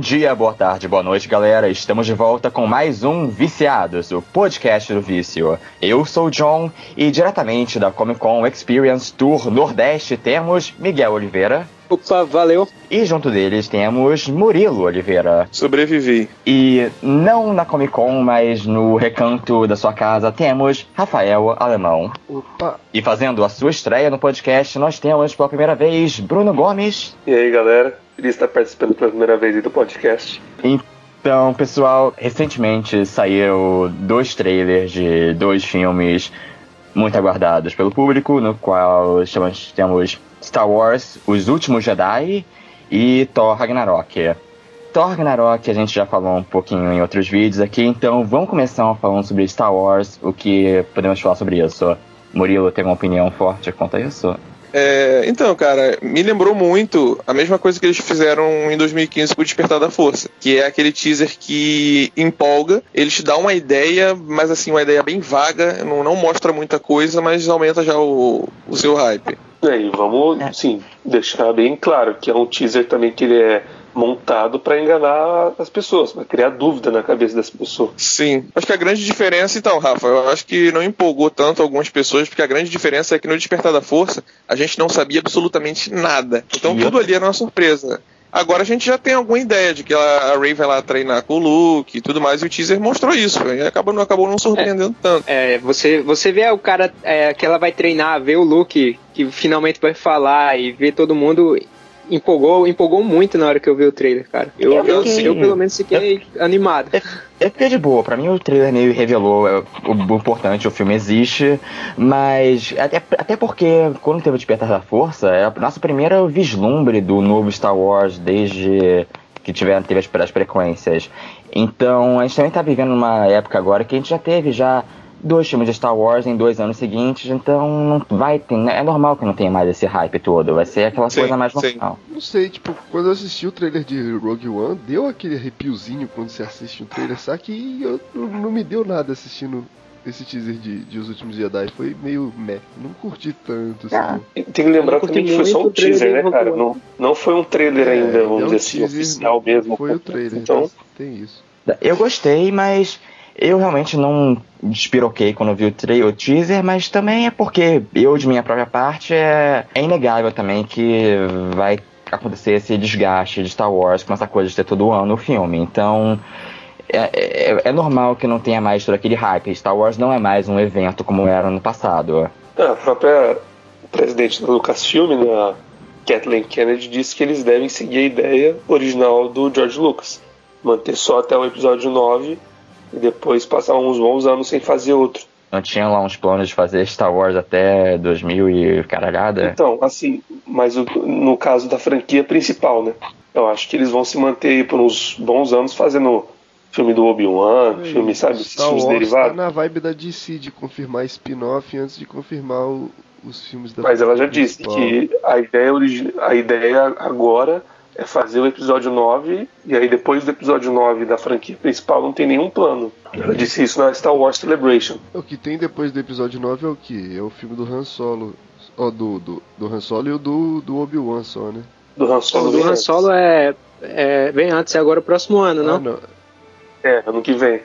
dia, boa tarde, boa noite, galera. Estamos de volta com mais um Viciados, o podcast do vício. Eu sou o John e diretamente da Comic Con Experience Tour Nordeste temos Miguel Oliveira. Opa, valeu. E junto deles temos Murilo Oliveira. Sobrevivi. E não na Comic Con, mas no recanto da sua casa temos Rafael Alemão. Opa. E fazendo a sua estreia no podcast, nós temos pela primeira vez Bruno Gomes. E aí, galera? Feliz estar participando pela primeira vez do podcast. Então, pessoal, recentemente saíram dois trailers de dois filmes muito aguardados pelo público, no qual chamamos, temos Star Wars Os Últimos Jedi e Thor Ragnarok. Thor Ragnarok a gente já falou um pouquinho em outros vídeos aqui, então vamos começar falando sobre Star Wars, o que podemos falar sobre isso. Murilo tem uma opinião forte quanto a isso? É, então, cara, me lembrou muito a mesma coisa que eles fizeram em 2015 com o Despertar da Força, que é aquele teaser que empolga, ele te dá uma ideia, mas assim, uma ideia bem vaga, não, não mostra muita coisa, mas aumenta já o, o seu hype. E aí, vamos, É. sim, deixar bem claro que é um teaser também que ele é montado para enganar as pessoas, para criar dúvida na cabeça das pessoas. Sim. Acho que a grande diferença, então, Rafa, eu acho que não empolgou tanto algumas pessoas, porque a grande diferença é que no Despertar da Força a gente não sabia absolutamente nada. Então tudo ali era uma surpresa. Agora a gente já tem alguma ideia de que ela- a Ray vai lá treinar com o Luke e tudo mais, e o teaser mostrou isso. E acabou, não acabou não surpreendendo tanto. É, você, você vê o cara é, que ela vai treinar, vê o Luke, que finalmente vai falar e vê todo mundo. Empolgou, empolgou muito na hora que eu vi o trailer, cara. Eu, Eu eu, fiquei- eu, pelo menos fiquei animado. Eu fiquei de boa, pra mim o trailer meio revelou é, o, o importante, o filme existe, mas até, até porque quando teve o Despertar da Força, é a nossa primeira vislumbre do novo Star Wars desde que tiveram, teve as, as frequências. Então a gente também tá vivendo uma época agora que a gente já teve já dois filmes de Star Wars em dois anos seguintes, então não vai ter, é normal que não tenha mais esse hype todo, vai ser aquela Sim, coisa mais sim. normal. Não sei, tipo, quando eu assisti o trailer de Rogue One, deu aquele arrepiozinho quando você assiste um trailer, só que eu, não- não me deu nada assistindo esse teaser de, de Os Últimos Jedi. Foi meio meh, não curti tanto, assim. Ah, Tem que lembrar também que foi só um teaser, né, cara? Não, não foi um trailer É, ainda, é vamos um dizer assim, teaser, oficial mesmo. Foi o trailer, então tem isso. Eu gostei, mas eu realmente não despiroquei quando vi o, tra- o teaser, mas também é porque eu, de minha própria parte, é, é inegável também que vai acontecer esse desgaste de Star Wars com essa coisa de ter todo ano o filme. Então. É, é- é normal que não tenha mais todo aquele hype. Star Wars não é mais um evento como era no passado. a própria presidente da Lucasfilm, né, Kathleen Kennedy, disse que eles devem seguir a ideia original do George Lucas. Manter só até o episódio 9 e depois passar uns bons anos sem fazer outro. Não tinha lá uns planos de fazer Star Wars até 2000 e caralhada? Então, assim, mas o- no caso da franquia principal, né? Eu acho que eles vão se manter aí por uns bons anos fazendo filme do Obi-Wan, filme, sabe, esses Star filmes Wars tá derivados. na vibe da DC de confirmar spin-off antes de confirmar o- os filmes da Mas ela já disse principal. que a ideia, origi- a ideia agora é fazer o episódio 9, e aí depois do episódio 9 da franquia principal não tem nenhum plano. Ela disse isso na Star Wars Celebration. O que tem depois do episódio 9 é o que? É o filme do Han Solo. Ó, do, do, do Han Solo e o do, do Obi-Wan só, né? Do Han Solo. O do Han. Solo é, é bem antes, é agora o próximo ano, Ah, não? não. É, ano que vem.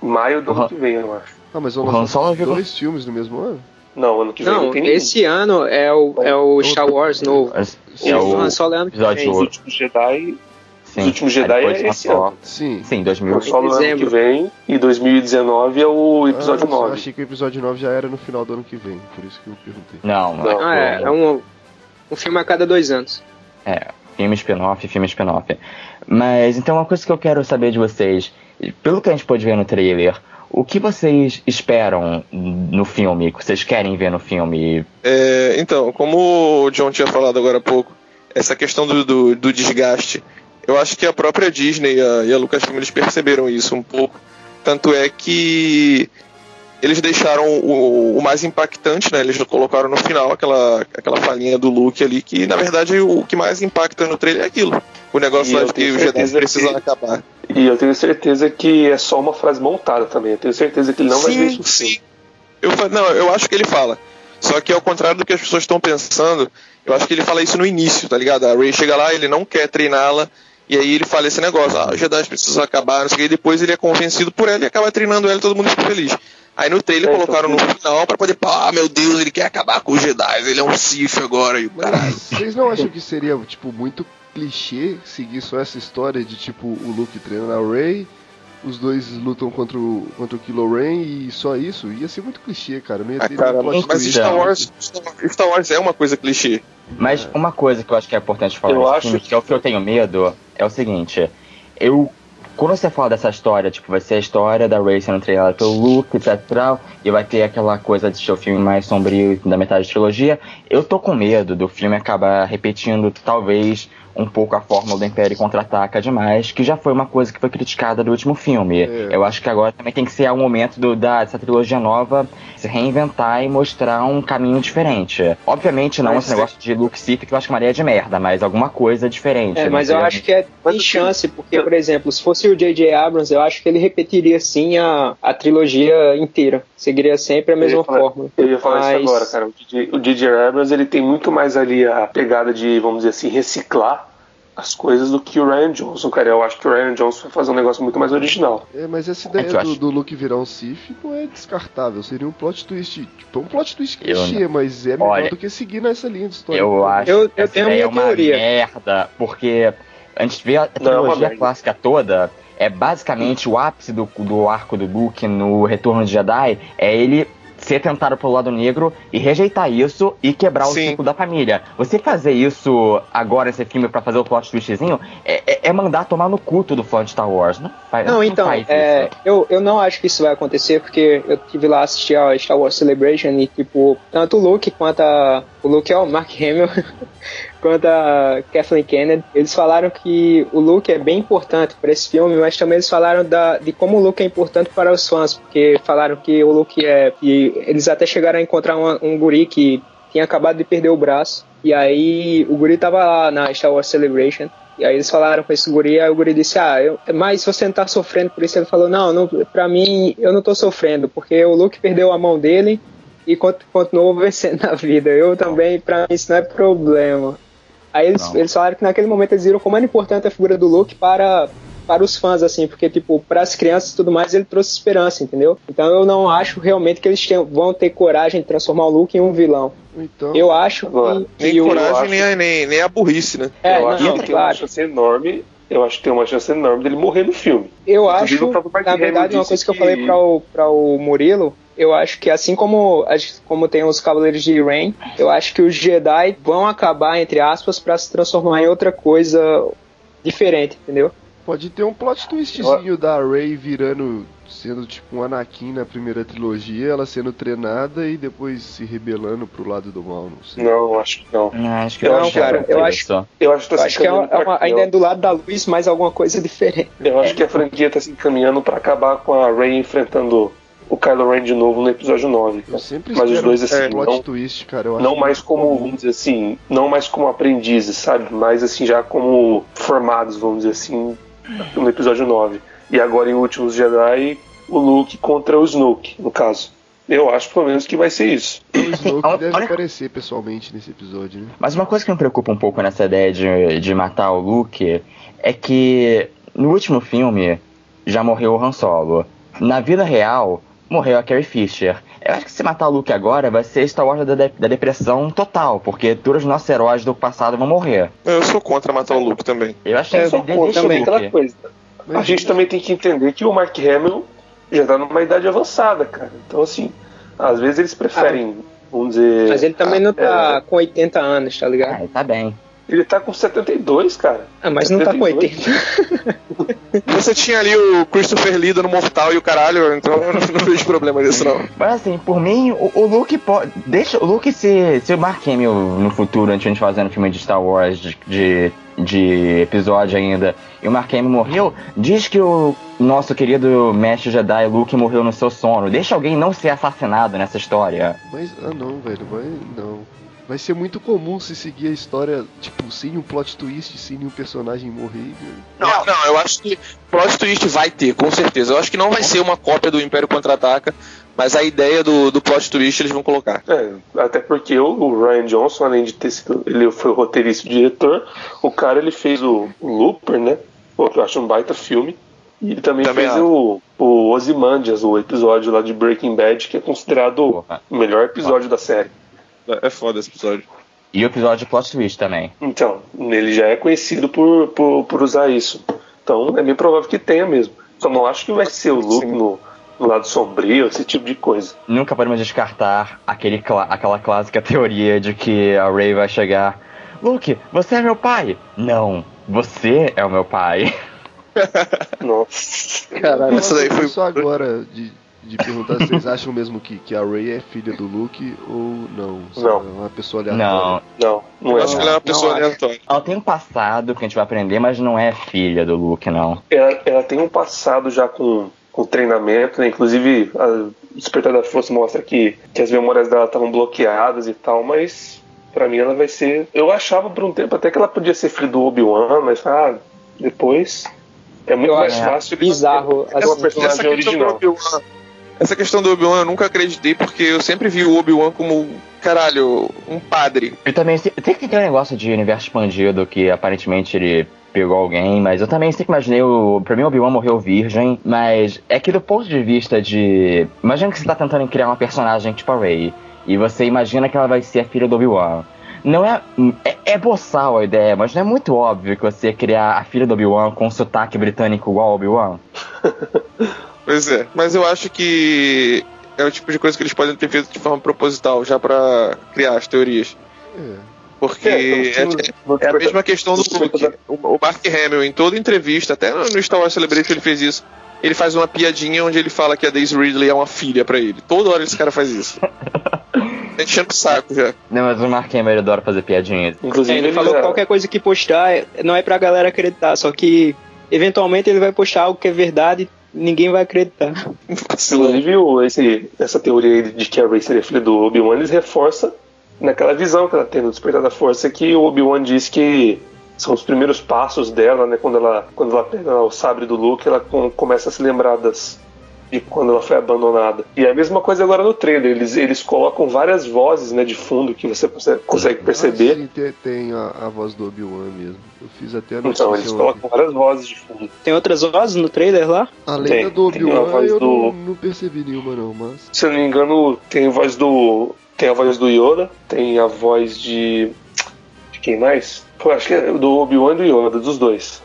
Maio do Han- ano que vem, eu acho. Ah, mas O Han Solo dois filmes no mesmo ano? Não, ano que vem não, Não, tem nenhum. esse ano é o, é o Star Wars novo. É o o Han Solo é ano que episódio vem. Os últimos Jedi, Sim. Os Últimos Jedi é esse lançou- ano. Sim. Sim, 2000. Han Solo ano que vem, e 2019 é o episódio ah, 9. Achei que o episódio 9 já era no final do ano que vem, por isso que eu perguntei. Não, não. Não. Ah, é, é um, um filme a cada dois anos. É, filme spin-off, filme spin-off. Mas então uma coisa que eu quero saber de vocês, pelo que a gente pôde ver no trailer, o que vocês esperam no filme, o que vocês querem ver no filme? É, então, como o John tinha falado agora há pouco, essa questão do, do, do desgaste, eu acho que a própria Disney e a, e a Lucasfilm eles perceberam isso um pouco. Tanto é que eles deixaram o, o mais impactante, né? Eles colocaram no final aquela, aquela falinha do Luke ali, que na verdade o que mais impacta no trailer é aquilo. O negócio E lá de que os certeza precisam acabar. E eu tenho certeza que é só uma frase montada também. Eu tenho certeza que ele não vai ver isso sim. Eu, não, eu acho que ele fala. Só que ao contrário do que as pessoas estão pensando, eu acho que ele fala isso no início, tá ligado? A Ray chega lá, ele não quer treiná-la, E aí ele fala esse negócio, ah, os Jedi precisam acabar, não sei o que, e depois ele é convencido por ela e acaba treinando ela e todo mundo fica feliz. Aí no trailer É, colocaram então, no final pra poder, pá, meu Deus, ele quer acabar com os Jedi, ele é um Sith agora, e o caralho. Vocês não acham que seria, tipo, muito clichê seguir só essa história de, tipo, o Luke treinando a Rey, os dois lutam contra o, contra o Kylo Ren e só isso? Ia ser muito clichê, cara. Não ia Ah, ter cara, nenhum plot mas twist. Star Wars, Star Wars é uma coisa clichê. Mas uma coisa que eu acho que é importante falar Eu acho filme, que é o que eu tenho medo, é o seguinte. Eu. Quando você fala dessa história, tipo, vai ser a história da Rey sendo treinada pelo Luke, etc e tal, e vai ter aquela coisa de ser o filme mais sombrio da metade da trilogia, eu tô com medo do filme acabar repetindo, talvez, um pouco a fórmula do Império Contra-Ataca demais, que já foi uma coisa que foi criticada do último filme. É. Eu acho que agora também tem que ser o momento do, da, dessa trilogia nova se reinventar e mostrar um caminho diferente. Obviamente não Mas esse negócio de Luke Sith que eu acho que Maria é de merda, mas alguma coisa diferente. É, não mas eu acho que é, tem que- chance, porque, por exemplo, se fosse o J.J. Abrams, eu acho que ele repetiria sim a, a trilogia inteira. Seguiria sempre a mesma fórmula. Eu ia falar Mas- isso agora, cara. O DJ Abrams ele tem muito mais ali a pegada de, vamos dizer assim, reciclar as coisas do que o Ryan Johnson, cara. Eu acho que o Ryan Johnson vai fazer um negócio muito mais original. É, mas essa ideia que eu do, acho- do Luke virar um Sith não é descartável. Seria um plot twist. Tipo, é um plot twist Eu clichê, mas é melhor Olha, do que seguir nessa linha de história. Eu acho Eu- que eu essa tenho é minha uma teoria. merda, porque a gente vê a Não, é trilogia merda. clássica toda, é basicamente o ápice do, do arco do Luke no Retorno de Jedi, é ele ser tentado pelo lado negro e rejeitar isso e quebrar o Sim. ciclo da família. Você fazer isso agora, esse filme, pra fazer o plot twistzinho, é, é- é mandar tomar no culto do fã de Star Wars. Não, faz, Não, então, faz é, eu, eu não acho que isso vai acontecer, porque eu tive lá assistir a Star Wars Celebration e, tipo, tanto o Luke quanto a. O Luke é o Mark Hamill, quanto a Kathleen Kennedy, eles falaram que o Luke é bem importante para esse filme, mas também eles falaram da, de como o Luke é importante para os fãs, porque falaram que o Luke é. E eles até chegaram a encontrar uma- um guri que tinha acabado de perder o braço. E aí o guri tava lá na Star Wars Celebration. E aí eles falaram com esse guri, aí o guri disse, ah, eu, mas você não tá sofrendo por isso? Ele falou, não, não, pra mim eu não tô sofrendo, porque o Luke perdeu a mão dele e cont- continuou vencendo na vida. Eu também, pra mim isso não é problema. Aí eles, Não. eles falaram que naquele momento eles viram como era importante a figura do Luke para, para os fãs, assim, porque, tipo, para as crianças e tudo mais, ele trouxe esperança, entendeu? Então eu não acho realmente que eles tenham- vão ter coragem de transformar o Luke em um vilão. Então, Eu acho Agora, que, Nem que coragem, acho- nem, a, nem, nem a burrice, né? É, eu não, acho não, que tem uma chance enorme. Eu acho que tem uma chance enorme dele morrer no filme. Eu Inclusive, acho, na verdade, uma coisa que eu que- falei para o, pra o Murilo, eu acho que assim como, como tem os Cavaleiros de Rain, eu acho que os Jedi vão acabar, entre aspas, para se transformar em outra coisa diferente, entendeu? pode ter um plot twistzinho da Rey virando, sendo tipo um Anakin na primeira trilogia, ela sendo treinada e depois se rebelando pro lado do mal, não sei. Não, acho que não. Não, acho que Eu não, acho, cara, eu acho- isso. Eu acho que Eu tá se acho que é, uma- é pra ainda é do lado da luz, mas alguma coisa diferente. Eu acho que a franquia tá se encaminhando pra acabar com a Rey enfrentando o Kylo Ren de novo no episódio 9. Eu sempre Mas os dois, assim, plot não- twist, cara. Eu Não mais é como, comum. vamos dizer assim, não mais como aprendizes, sabe? Mas assim, já como formados, vamos dizer assim, no episódio 9. E agora em Últimos Jedi, o Luke contra o Snoke, no caso. Eu acho pelo menos que vai ser isso. O Snoke deve olha- aparecer pessoalmente nesse episódio, né? Mas uma coisa que me preocupa um pouco nessa ideia de, de matar o Luke é que no último filme já morreu o Han Solo. Na vida real, morreu a Carrie Fisher. Eu acho que se matar o Luke agora vai ser Star Wars da, de- da depressão total, porque todos os nossos heróis do passado vão morrer. Eu sou contra matar o Luke também. Eu acho que É, conta deixa o também aquela coisa. A Mas- gente também tem que entender que o Mark Hamill já tá numa idade avançada, cara. Então, assim, às vezes eles preferem, vamos dizer. Mas ele também não tá é, com 80 anos, tá ligado? Ah, ele tá bem. Ele tá com 72, cara. Ah, mas não tá com 72. 80. Você tinha ali o Christopher Lee no Mortal e o caralho, então eu não, não vejo problema nisso não. Mas assim, por mim, o, o Luke pode. Deixa o Luke se, se o Mark Hamill no futuro, antes de a gente fazendo filme de Star Wars de, de, de episódio ainda, e o Mark Hamill morreu, diz que o nosso querido mestre Jedi Luke morreu no seu sono. Deixa alguém não ser assassinado nessa história. Mas, ah não, velho, vai, não. Vai ser muito comum se seguir a história, tipo, sem um plot twist, sem nenhum personagem morrer. Não, não, eu acho que plot twist vai ter, com certeza. Eu acho que não vai ser uma cópia do Império Contra-Ataca, Mas a ideia do, do plot twist eles vão colocar. É, até porque o, o Ryan Johnson, além de ter sido. Ele foi o roteirista e diretor, o cara ele fez o, o Looper, né? Pô, que eu acho um baita filme. E ele também, Também fez acho. o, o Ozymandias, o episódio lá de Breaking Bad, que é considerado Porra. o melhor episódio da série. É foda esse episódio. E o episódio de plot twist também. Então, ele já é conhecido por, por, por usar isso. Então é bem provável que tenha mesmo. Só não acho que vai ser o Luke no, no lado sombrio, esse tipo de coisa. Nunca podemos descartar aquele, aquela clássica teoria de que a Ray vai chegar. Luke, você é meu pai? Não, você é o meu pai. Nossa. Caralho, Essa daí foi- Só agora de, de perguntar se vocês acham mesmo que, que a Ray é filha do Luke ou não. Não. É uma pessoa aleatória. Não, Não, não Eu é. acho que ela é uma pessoa aleatória. ela tem um passado que a gente vai aprender, mas não é filha do Luke, não. Ela, ela tem um passado já com, com treinamento, né? Inclusive, a o Despertar da Força mostra que, que as memórias dela estavam bloqueadas e tal, mas pra mim ela vai ser. Eu achava por um tempo até que ela podia ser filha do Obi-Wan, mas ah, depois. É muito Eu mais acho fácil. bizarro, É uma assim, Essa personagem questão, do original. Obi-Wan, essa questão do Obi-Wan eu nunca acreditei porque eu sempre vi o Obi-Wan como, caralho, um padre. Eu também sei, tem que ter um negócio de universo expandido que aparentemente ele pegou alguém, mas eu também sempre imaginei o. Pra mim, o Obi-Wan morreu virgem, mas é que do ponto de vista de. Imagina que você tá tentando criar uma personagem tipo a Rey, e você imagina que ela vai ser a filha do Obi-Wan. Não é, é. É boçal a ideia, mas não é muito óbvio que você ia criar a filha do Obi-Wan com sotaque britânico igual ao Obi-Wan? Pois é. Mas eu acho que é o tipo de coisa que eles podem ter feito de forma proposital, já pra criar as teorias. É. Porque É, é, no- no é a mesma questão do Luke. O, Mark Hamill, em toda entrevista, até no Star Wars Celebration ele fez isso. Ele faz uma piadinha onde ele fala que a Daisy Ridley é uma filha pra ele. Toda hora esse cara faz isso. Tá enchendo o saco já. Não, mas o Mark Hamill adora fazer piadinhas. Inclusive, ele ele falou que qualquer coisa que postar é- não é pra galera acreditar, só que eventualmente ele vai postar algo que é verdade ninguém vai acreditar. Inclusive, esse, essa teoria de que a Rey seria filha do Obi-Wan, eles reforçam naquela visão que ela tem no Despertar da Força, que o Obi-Wan diz que são os primeiros passos dela, né? Quando ela, quando ela pega o sabre do Luke, ela com- começa a se lembrar das, de quando ela foi abandonada. E é a mesma coisa agora no trailer, eles, eles colocam várias vozes né, de fundo que você consegue, perceber. Ah, sim, tem, tem a, a voz do Obi-Wan mesmo. Eu fiz até a Então, eles colocam várias vozes de fundo. Tem outras vozes no trailer lá? Além Tem- da do Obi-Wan, eu do- não, não percebi nenhuma não, mas... Se eu não me engano, tem a voz do. Tem a voz do Yoda, tem a voz de. De quem mais? Pô, acho que é do Obi-Wan e do Yoda, dos dois.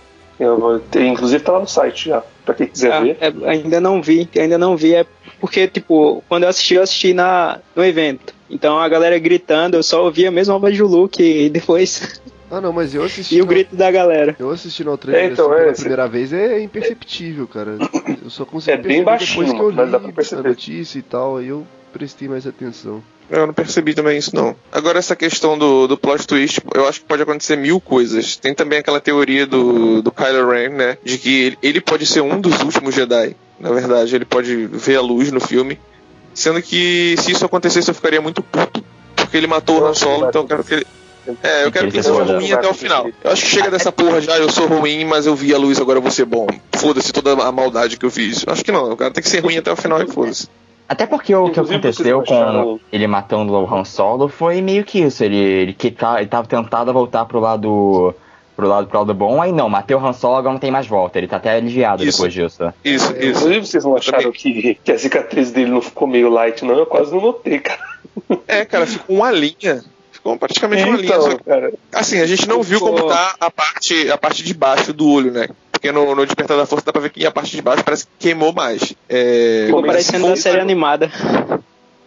Tem- inclusive tá lá no site já, pra quem quiser Ah, ver. é, ainda não vi, ainda não vi. É porque, tipo, quando eu assisti, eu assisti na, no evento. Então a galera gritando, eu só ouvi a mesma voz do Luke e depois. Ah não, mas eu assisti... e o no- grito da galera. Eu assistindo ao trailer É, então, assim, é, pela esse- primeira vez é imperceptível, cara. Eu só consegui É bem perceber depois baixinho, que eu mas dá li pra perceber. a notícia e tal, aí eu prestei mais atenção. Eu não percebi também isso, não. Agora, essa questão do, do plot twist, eu acho que pode acontecer mil coisas. Tem também aquela teoria do, do Kylo Ren, né? De que ele, pode ser um dos últimos Jedi. Na verdade, ele pode ver a luz no filme. Sendo que, se isso acontecesse, eu ficaria muito puto. Porque ele matou o Han Solo, então eu quero que ele. É, eu quero que ele seja ruim até o final. Eu acho que chega dessa porra já, eu sou ruim, mas eu vi a luz, agora eu vou ser bom. Foda-se toda a maldade que eu fiz. Eu acho que não, o cara tem que ser ruim até o final e foda-se. Até porque o que aconteceu com ele matando o Han Solo foi meio que isso. Ele, ele, que tá, ele tava tentado voltar pro lado. Pro lado, pro lado bom, aí não, matei o Han Solo, agora não tem mais volta. Ele tá até aliviado Isso. depois disso. Isso, isso. Inclusive, vocês não acharam que, que a cicatriz dele não ficou meio light, não? Eu quase não notei, cara. É, cara, ficou uma linha. Ficou praticamente uma linha. Só Então, que, cara, assim, a gente não viu como tá a parte, a parte de baixo do olho, né? Porque no, no Despertar da Força dá pra ver que a parte de baixo parece que queimou mais. É, Ficou parecendo for- série animada.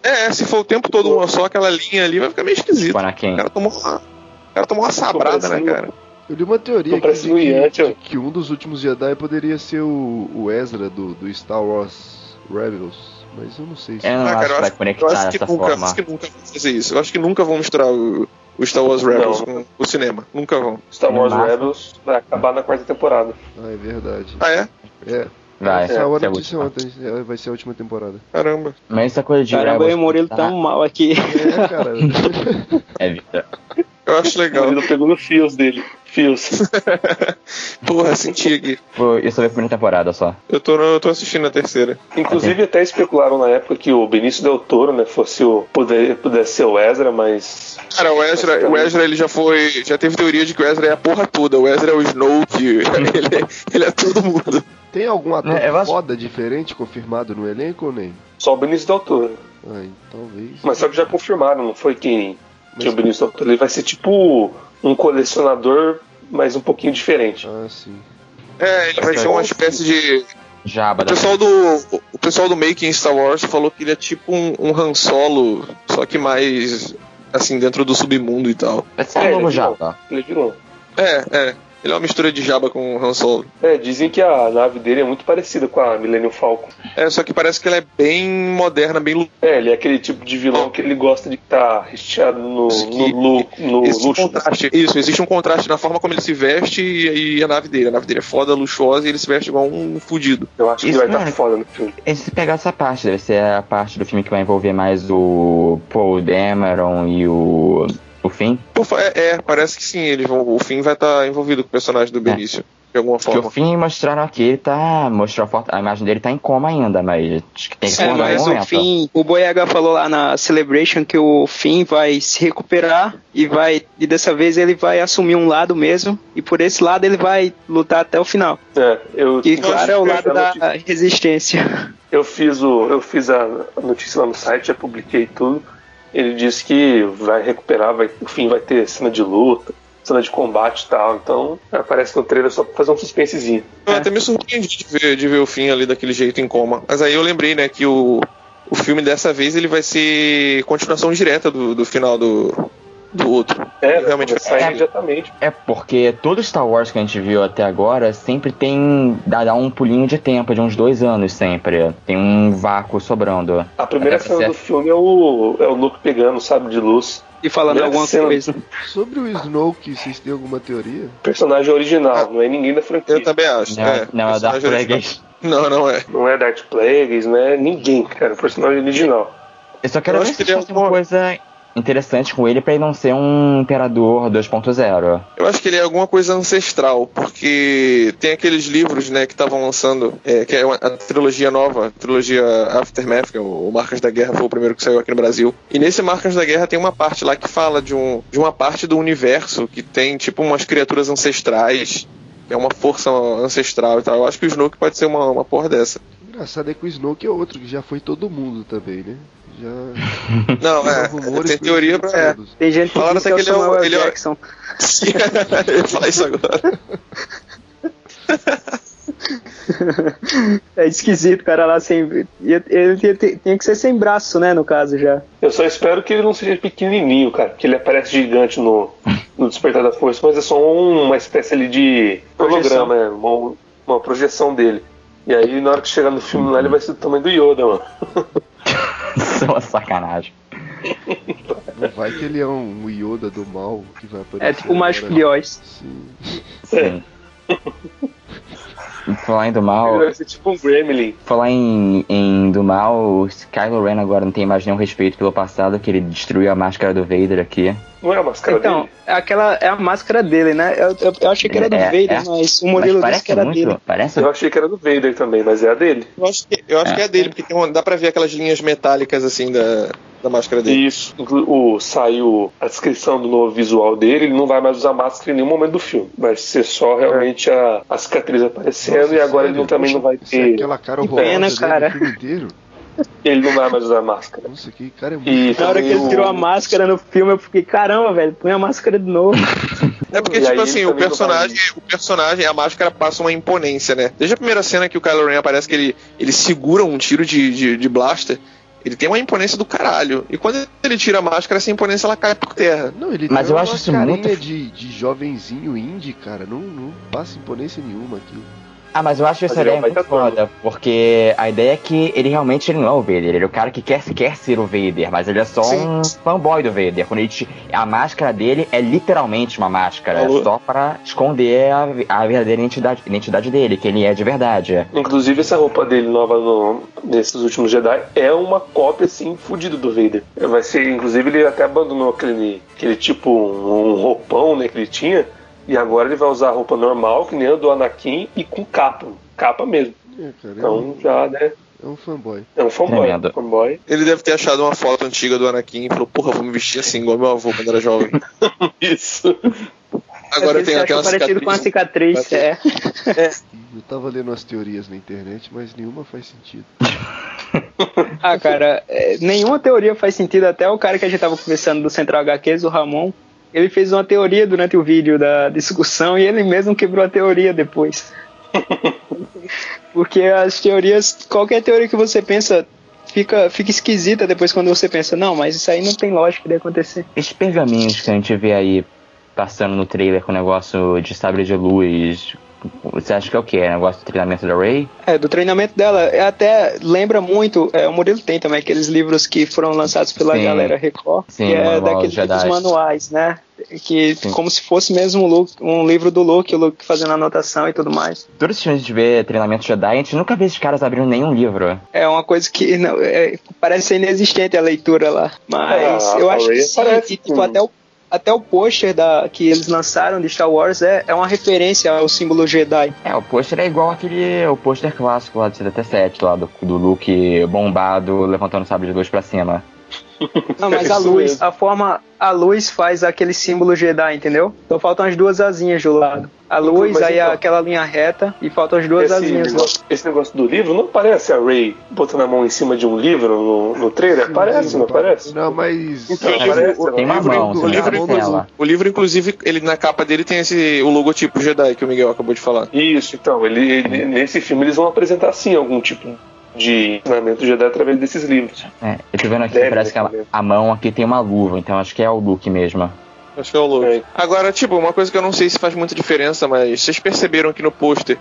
É, se for o tempo todo uma só aquela linha ali, vai ficar meio esquisito. Tipo, O Anakin. cara tomou uma, o cara tomou uma sabrada, né, cara? Eu li uma teoria o que, tio. de que um dos últimos Jedi poderia ser o, o Ezra do, do Star Wars Rebels, mas eu não sei se... Eu não Ah, acho que vai acho, eu conectar acho que nunca, forma. acho que nunca vão fazer isso. Eu acho que nunca vão misturar o, o Star Wars Rebels Não. com o cinema. Nunca vão. Star Wars. Rebels vai acabar na quarta temporada. Ah, é verdade. Ah, é? É, Vai, a notícia última. ontem, é, vai ser a última temporada. Caramba. Mas essa coisa de Caramba, eu e o Murilo tá- tão mal aqui. É, cara. É, Victor. Eu acho legal. Ele pegou nos fios dele. Fios. Porra, senti aqui. Foi- Eu só vi a primeira temporada só. Eu tô, eu tô assistindo a terceira. Inclusive até especularam na época que o Benício Del Toro, né, fosse o poder, pudesse ser o Ezra, mas Cara, o Ezra, o Ezra ele já foi. Já teve teoria de que o Ezra é a porra toda. O Ezra é o Snoke. ele, é, ele é todo mundo. Tem algum ator É, acho- foda diferente confirmado no elenco ou nem? só o Benício Del Toro. Ai, talvez. Mas só que já confirmaram, não foi que, que o Benício Del Toro ele vai ser tipo um colecionador, mas um pouquinho diferente. Ah, sim. É, ele vai ser uma espécie de. Jabba O pessoal do. O pessoal do Making Star Wars falou que ele é tipo um, um Han Solo, só que mais. Assim, dentro do submundo e tal. Vai ser É, um ele novo é vilão. Jabba. Ele é vilão. É, é. Ele é uma mistura de Jabba com Han Solo. É, dizem que a nave dele é muito parecida com a Millennium Falcon. É, só que parece que ela é bem moderna, bem É, ele é aquele tipo de vilão que ele gosta de estar recheado no, Que- no, no Existe um luxo. contraste. Isso, existe um contraste na forma como ele se veste e, e a nave dele. A nave dele é foda, luxuosa e ele se veste igual um fudido. Eu acho que Isso, vai estar mano. foda no filme. E se pegar essa parte, deve ser a parte do filme que vai envolver mais o Paul Dameron e o. o Finn. Fa- é, é, parece que sim, eles vão, o Finn vai estar envolvido com o personagem do Benício, de alguma Porque forma. o Finn mostraram aqui, ele tá. Mostrou a, foto, a imagem dele tá em coma ainda, mas acho que tem que É, acordar mas o. Finn, o Boyega falou lá na Celebration que o Finn vai se recuperar e vai e dessa vez ele vai assumir um lado mesmo e por esse lado ele vai lutar até o final. É, eu, E claro é o lado da resistência. Eu fiz, o, eu fiz a notícia lá no site, já publiquei tudo. Ele disse que vai recuperar, vai, o fim vai ter cena de luta, cena de combate e tal. Então aparece no trailer só pra fazer um suspensezinho. Eu até me surpreendi de ver, de ver o Finn ali daquele jeito em coma. Mas aí eu lembrei, né, que o, o filme dessa vez ele vai ser continuação direta do, do final do, do outro. É, Realmente sair é. imediatamente. É porque todo Star Wars que a gente viu até agora sempre tem. dá, dá um pulinho de tempo, de uns dois anos sempre. Tem um vácuo sobrando. A primeira cena porque- do filme é o, é o Luke pegando o sabre de luz. E falando alguma cena. coisa. Sobre o Snoke, vocês têm alguma teoria? Personagem original, não é ninguém da franquia. Eu também acho. Não, é, não, é Darth. Plagueis. Não, não é. Não é Darth Plagueis, não é ninguém, cara. O personagem original. Eu só quero Eu ver se que ele é coisa interessante com ele pra ele não ser um Imperador 2.0. Eu acho que ele é alguma coisa ancestral, porque tem aqueles livros, né, que estavam lançando, é, que é uma, a trilogia nova, a trilogia Aftermath, que é o, o Marcas da Guerra, foi o primeiro que saiu aqui no Brasil. E nesse Marcas da Guerra tem uma parte lá que fala de, um, de uma parte do universo que tem, tipo, umas criaturas ancestrais, que é uma força ancestral e tal. Eu acho que o Snoke pode ser uma, uma porra dessa. Engraçado é que o Snoke é outro, que já foi todo mundo também, né? Já. Não, é, rumores tem teoria pra... todos. Tem gente que Falaram diz que é que ele é o- Samuel ele é Jackson. Eu ia falar isso agora. É esquisito, o cara lá sem. Ele tinha, que ser sem braço, né? No caso já. Eu só espero que ele não seja pequenininho, cara, porque ele aparece gigante no, no Despertar da Força, mas é só um- uma espécie ali de Projeção. holograma, é, uma, uma projeção dele. E aí, na hora que chegar no filme lá, ele vai ser do tamanho do Yoda, mano. Isso é uma sacanagem. Não vai que ele é um Yoda do mal que vai aparecer. É tipo o Mágico agora. de Oz. Sim. Sim. falar em do mal, vai ser tipo um Gremlin. falar em, em do mal, o Kylo Ren agora não tem mais nenhum respeito pelo passado, que ele destruiu a máscara do Vader aqui. Não é a máscara Então, dele? é aquela é a máscara dele, né? Eu, eu, eu achei que era do É, Vader, é. mas o Mas Murilo disse parece que era muito, dele. parece Eu achei que era do Vader também, mas é a dele. Eu acho que, eu acho É. que é dele, porque tem uma- dá pra ver aquelas linhas metálicas assim da, da máscara dele. Isso. O, saiu a descrição do novo visual dele, ele não vai mais usar máscara em nenhum momento do filme. Vai ser só realmente a, a cicatriz aparecendo Nossa, e agora sério? ele não- também não vai é ter. aquela cara Que horrorosa pena, cara. o filme inteiro. Ele não vai mais usar máscara. Nossa, que cara é muito. E Na hora que ele tirou o- a máscara no filme, eu fiquei, caramba, velho, põe a máscara de novo. É porque, E tipo assim, o personagem, o personagem, a máscara passa uma imponência, né? Desde a primeira cena que o Kylo Ren aparece que ele, ele segura um tiro de, de, de blaster, ele tem uma imponência do caralho. E quando ele tira a máscara, essa imponência ela cai por terra. Não, ele Mas tem eu uma acho isso carinha muito- de, de jovenzinho indie, cara. Não, não passa imponência nenhuma aquilo. Ah, mas eu acho essa é ideia baita muito foda, porque a ideia é que ele realmente ele não é o Vader, ele é o cara que quer, quer ser o Vader, mas ele é só Sim. um fanboy do Vader. Quando ele te- a máscara dele é literalmente uma máscara, é só pra esconder a, a verdadeira identidade, identidade dele, que ele é de verdade. Inclusive, essa roupa dele nova no, nesses últimos Jedi é uma cópia, assim, fodida do Vader. Vai ser, inclusive, ele até abandonou aquele, aquele tipo, um, um roupão, né, que ele tinha. E agora ele vai usar roupa normal, que nem a do Anakin, e com capa. Capa mesmo. É, cara, é Então um, já, né? é um fanboy. É um fanboy. Fanboy. Ele deve ter achado uma foto antiga do Anakin e falou, porra, vou me vestir assim, igual meu avô quando era jovem. Isso. Agora É, tem aquela achou parecido com a cicatriz. cicatriz, é. Eu tava lendo umas teorias na internet, mas nenhuma faz sentido. Ah, cara, é, nenhuma teoria faz sentido. Até o cara que a gente tava conversando do Central HQs, o Ramon, ele fez uma teoria durante o vídeo da discussão e ele mesmo quebrou a teoria depois. Porque as teorias, qualquer teoria que você pensa, fica, fica esquisita depois quando você pensa, não, mas isso aí não tem lógica de acontecer. Esses pergaminhos que a gente vê aí passando no trailer com o negócio de sabre de luz. Você acha que é o que? É negócio do treinamento da Ray? É, do treinamento dela, é até lembra muito, é, o Murilo tem também aqueles livros que foram lançados pela Sim. galera Record, Sim, que é daqueles livros manuais, né? Que Sim. como se fosse mesmo um, Luke- um livro do Luke, o Luke fazendo anotação e tudo mais. Todos esses filmes de ver treinamento Jedi, a gente nunca vê esses caras abrindo nenhum livro. É uma coisa que não, é, parece ser inexistente a leitura lá. Mas Ah, eu acho que sim, e, tipo, até o, até o pôster que eles lançaram de Star Wars é, é uma referência ao símbolo Jedi. É, o pôster é igual aquele. o pôster clássico lá de 77, lá do, do Luke bombado, levantando o sabre de luz pra cima. Não, mas a Isso luz, a forma, a luz faz aquele símbolo Jedi, entendeu? Então faltam as duas asinhas do lado. A luz, Mas aí então- aquela linha reta e faltam as duas Esse asinhas negócio, esse negócio do livro não parece a Ray botando a mão em cima de um livro no, no trailer? Parece, não parece? Não, mas. Então, O parece. Tem uma mão, o livro, o livro, inclusive, ele na capa dele tem esse o logotipo Jedi que o Miguel acabou de falar. Isso, então, ele, ele- nesse filme eles vão apresentar sim algum tipo de ensinamento Jedi através desses livros. É, eu tô vendo aqui, Deve parece que a, a mão aqui tem uma luva, então acho que é o Luke mesmo. Acho que é o logo. É. Agora, tipo, uma coisa que eu não sei se faz muita diferença, mas vocês perceberam que no pôster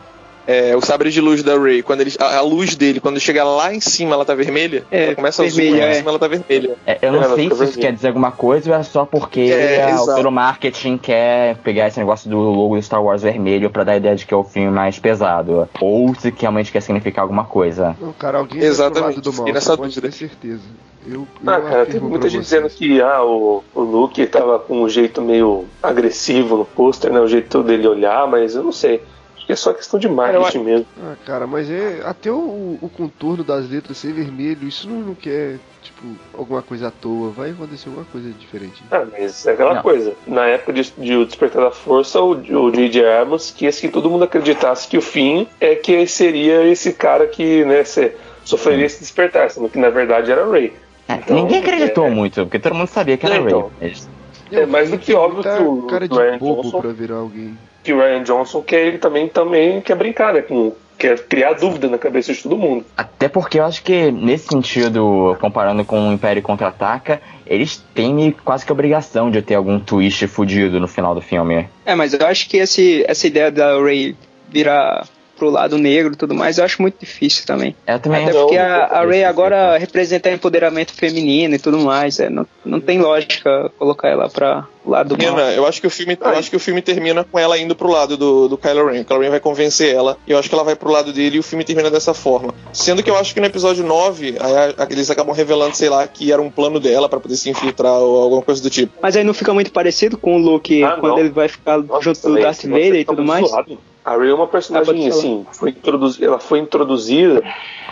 é, o sabre de luz da Ray, quando ele, a, a luz dele, quando chega lá em cima, ela tá vermelha. É, ela começa azul, vermelha, lá em é. cima ela tá vermelha. É, eu não Ela sei se isso vermelha. quer dizer alguma coisa ou é só porque É, a- pelo marketing quer pegar esse negócio do logo do Star Wars vermelho pra dar a ideia de que é o filme mais pesado. Ou se realmente quer significar alguma coisa. Não, cara, alguém Exatamente, do mal, fiquei nessa pode ter certeza. Eu, eu Ah, cara, tem muita gente dizendo que ah, o, o Luke tava com um jeito meio agressivo no pôster, né? O jeito dele olhar, mas eu não sei. Que é só questão de marketing mesmo. Ah, cara, mas é. Até o, o contorno das letras ser vermelho, isso não, não quer, tipo, alguma coisa à toa. Vai acontecer alguma coisa diferente. Ah, mas é aquela Não. coisa. Na época de, de O Despertar da Força, o, o J.J. Abrams quis que todo mundo acreditasse que o fim é que seria esse cara que, né, se, sofreria esse despertar, sendo que na verdade era Ray. É, Então, ninguém acreditou é- muito, porque todo mundo sabia que era É, Ray. então. Eles- É mais do que óbvio tá que o cara de Ryan bobo Johnson- pra virar alguém. Que o Ryan Johnson quer, ele também, também quer brincar, né? Com, quer criar dúvida na cabeça de todo mundo. Até porque eu acho que, nesse sentido, comparando com o Império Contra-Ataca, eles têm que quase que a obrigação de ter algum twist fudido no final do filme. É, mas eu acho que esse, essa ideia da Ray virar pro lado negro e tudo mais, eu acho muito difícil também. Eu também Até porque que- a, a Ray agora representa empoderamento feminino e tudo mais. É, não, não tem lógica colocar ela pra o lado do mal. Eu acho que o filme, eu acho que o filme termina com ela indo pro lado do, do Kylo Ren. O Kylo Ren vai convencer ela, e eu acho que ela vai pro lado dele e o filme termina dessa forma. Sendo que eu acho que no episódio 9, aí a- a- eles acabam revelando, sei lá, que era um plano dela pra poder se infiltrar ou alguma coisa do tipo. Mas aí não fica muito parecido com o Luke Ah, quando não. ele vai ficar Nossa, junto do Darth Vader e tudo muito mais. zoado. A Ray é uma personagem, assim, foi ela foi introduzida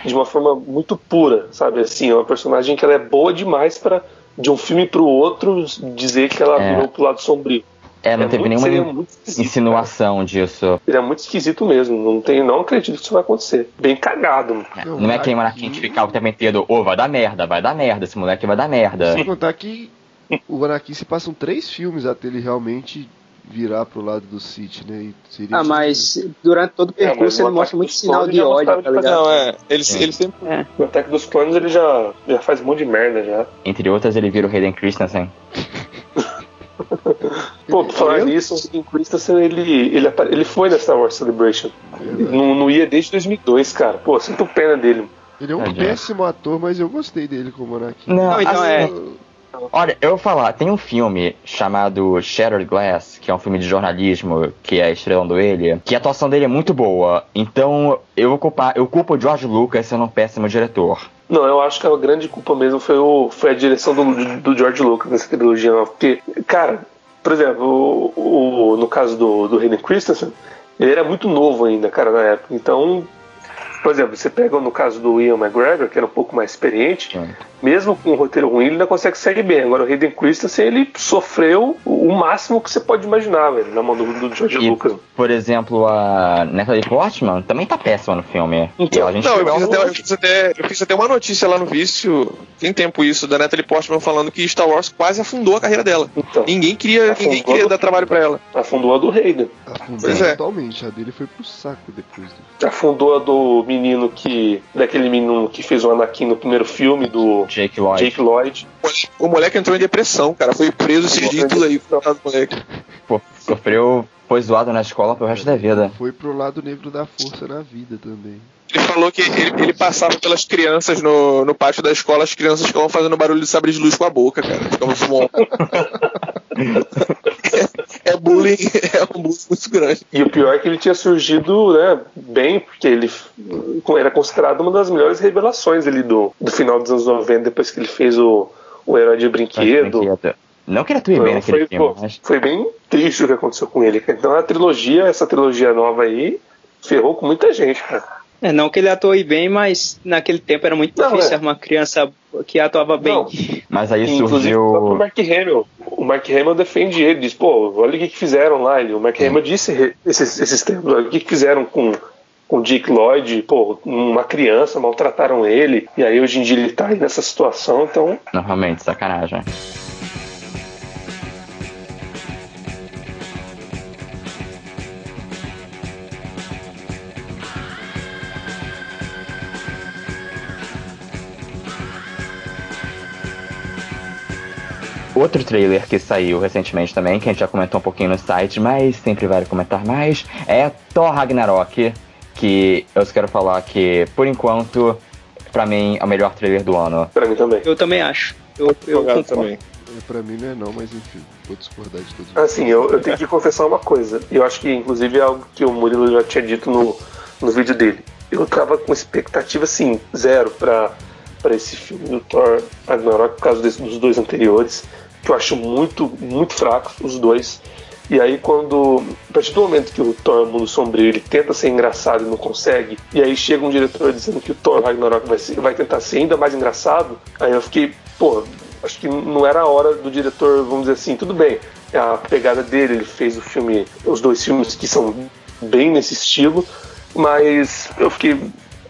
de uma forma muito pura, sabe? Assim, é uma personagem que ela é boa demais pra de um filme pro outro dizer que ela É. virou pro lado sombrio. É, não É teve muito- nenhuma insinuação disso. Ele é muito esquisito mesmo. Não, tem, não acredito que isso vai acontecer. Bem cagado. Eu Não é aquele moleque que ficar o tempo inteiro, ô, vai dar merda, vai dar merda, esse moleque vai dar merda. Sem contar que o Anakin se passam três filmes até ele realmente virar pro lado do Sith, né? E seria Ah, mas durante todo o É, percurso o ele mostra muito sinal de ódio, tá ligado? Não, é. Ele, Sim. ele sempre. É. No Ataque dos Clones ele já, já faz um monte de merda já. Entre outras, ele vira o Hayden Christensen. Pô, por falar Eu? nisso, o Hayden Christensen, ele, ele, ele foi na Star Wars Celebration. Não, não ia desde 2002, cara. Pô, sinto pena dele. Ele é um Tadinho. péssimo ator, mas eu gostei dele como Anakin. Não, Não, então assim, é. Olha, eu vou falar, tem um filme chamado Shattered Glass, que é um filme de jornalismo, que é estrelando ele, que a atuação dele é muito boa. Então, eu vou culpar, eu culpo o George Lucas sendo um péssimo diretor. Não, eu acho que a grande culpa mesmo foi, o, foi a direção do, do George Lucas nessa trilogia. Porque, cara, por exemplo, o, o- no caso do, do Hayden Christensen, ele era muito novo ainda, cara, na época. Então, por exemplo, você pega no caso do Ian McGregor, que era um pouco mais experiente, Sim. mesmo com um roteiro ruim, ele ainda consegue sair bem. Agora, o Hayden Christensen, ele sofreu o máximo que você pode imaginar, velho, na mão do, do George E, Lucas. por exemplo, a Natalie Portman também tá péssima no filme. Então, a gente Não, eu fiz, até, eu, fiz até, eu fiz até uma notícia lá no Vício, tem tempo isso, da Natalie Portman falando que Star Wars quase afundou a carreira dela. Então, Ninguém queria, Afundou ninguém queria do- dar trabalho pra ela. afundou a do Hayden. Afundou Pois é. totalmente. A dele foi pro saco depois do. Afundou a do menino que. Daquele menino que fez o Anakin no primeiro filme, do Jake Lloyd. Jake Lloyd. O moleque entrou em depressão, cara. Foi preso esses dias e tudo aí. moleque. Pô, sofreu, foi zoado na escola pro resto da vida. Foi pro lado negro da força na vida também. Ele falou que ele, ele passava pelas crianças no, no pátio da escola, as crianças ficavam fazendo barulho de sabre de luz com a boca, cara. Ficavam fumando. é, bullying, é um bullying muito grande. E o pior é que ele tinha surgido né, bem, porque ele era considerado uma das melhores revelações ali do, do final dos anos 90, depois que ele fez o, o Herói de Brinquedo. Brinquedo. Não que ele atue bem naquele foi, filme, pô, mas foi bem triste o que aconteceu com ele. Então a trilogia, essa trilogia nova aí, ferrou com muita gente, cara. É, não que ele atuou bem, mas naquele tempo era muito Não, difícil é. arrumar uma criança que atuava bem. Não. Mas aí Inclusive o surgiu. Mark Hamill. O Mark Hamill defende ele, diz, pô, olha o que, que fizeram lá. Ele, o Mark Hamill disse esses, esses tempos, olha o que, que fizeram com com o Dick Lloyd, pô, uma criança, maltrataram ele, e aí hoje em dia ele tá aí nessa situação, então Normalmente, sacanagem. Outro trailer que saiu recentemente também, que a gente já comentou um pouquinho no site, mas sempre vale comentar mais, é Thor Ragnarok, que eu só quero falar que, por enquanto, pra mim, é o melhor trailer do ano. pra mim também. Eu também acho. Eu, eu concordo. também. É, pra mim não é não, mas enfim, vou discordar de todos. Assim, eu, eu tenho que confessar uma coisa. Eu acho que, inclusive, é algo que o Murilo já tinha dito no, no vídeo dele. Eu tava com expectativa, assim, zero pra, pra esse filme do Thor Ragnarok, por causa desse- dos dois anteriores, que eu acho muito, muito fracos, os dois. E aí, quando. A partir do momento que o Thor Mundo Sombrio ele tenta ser engraçado e não consegue, e aí chega um diretor dizendo que o Thor Ragnarok vai, ser- vai tentar ser ainda mais engraçado, aí eu fiquei, pô, acho que não era a hora do diretor, vamos dizer assim, tudo bem, a pegada dele, ele fez o filme, os dois filmes que são bem nesse estilo, mas eu fiquei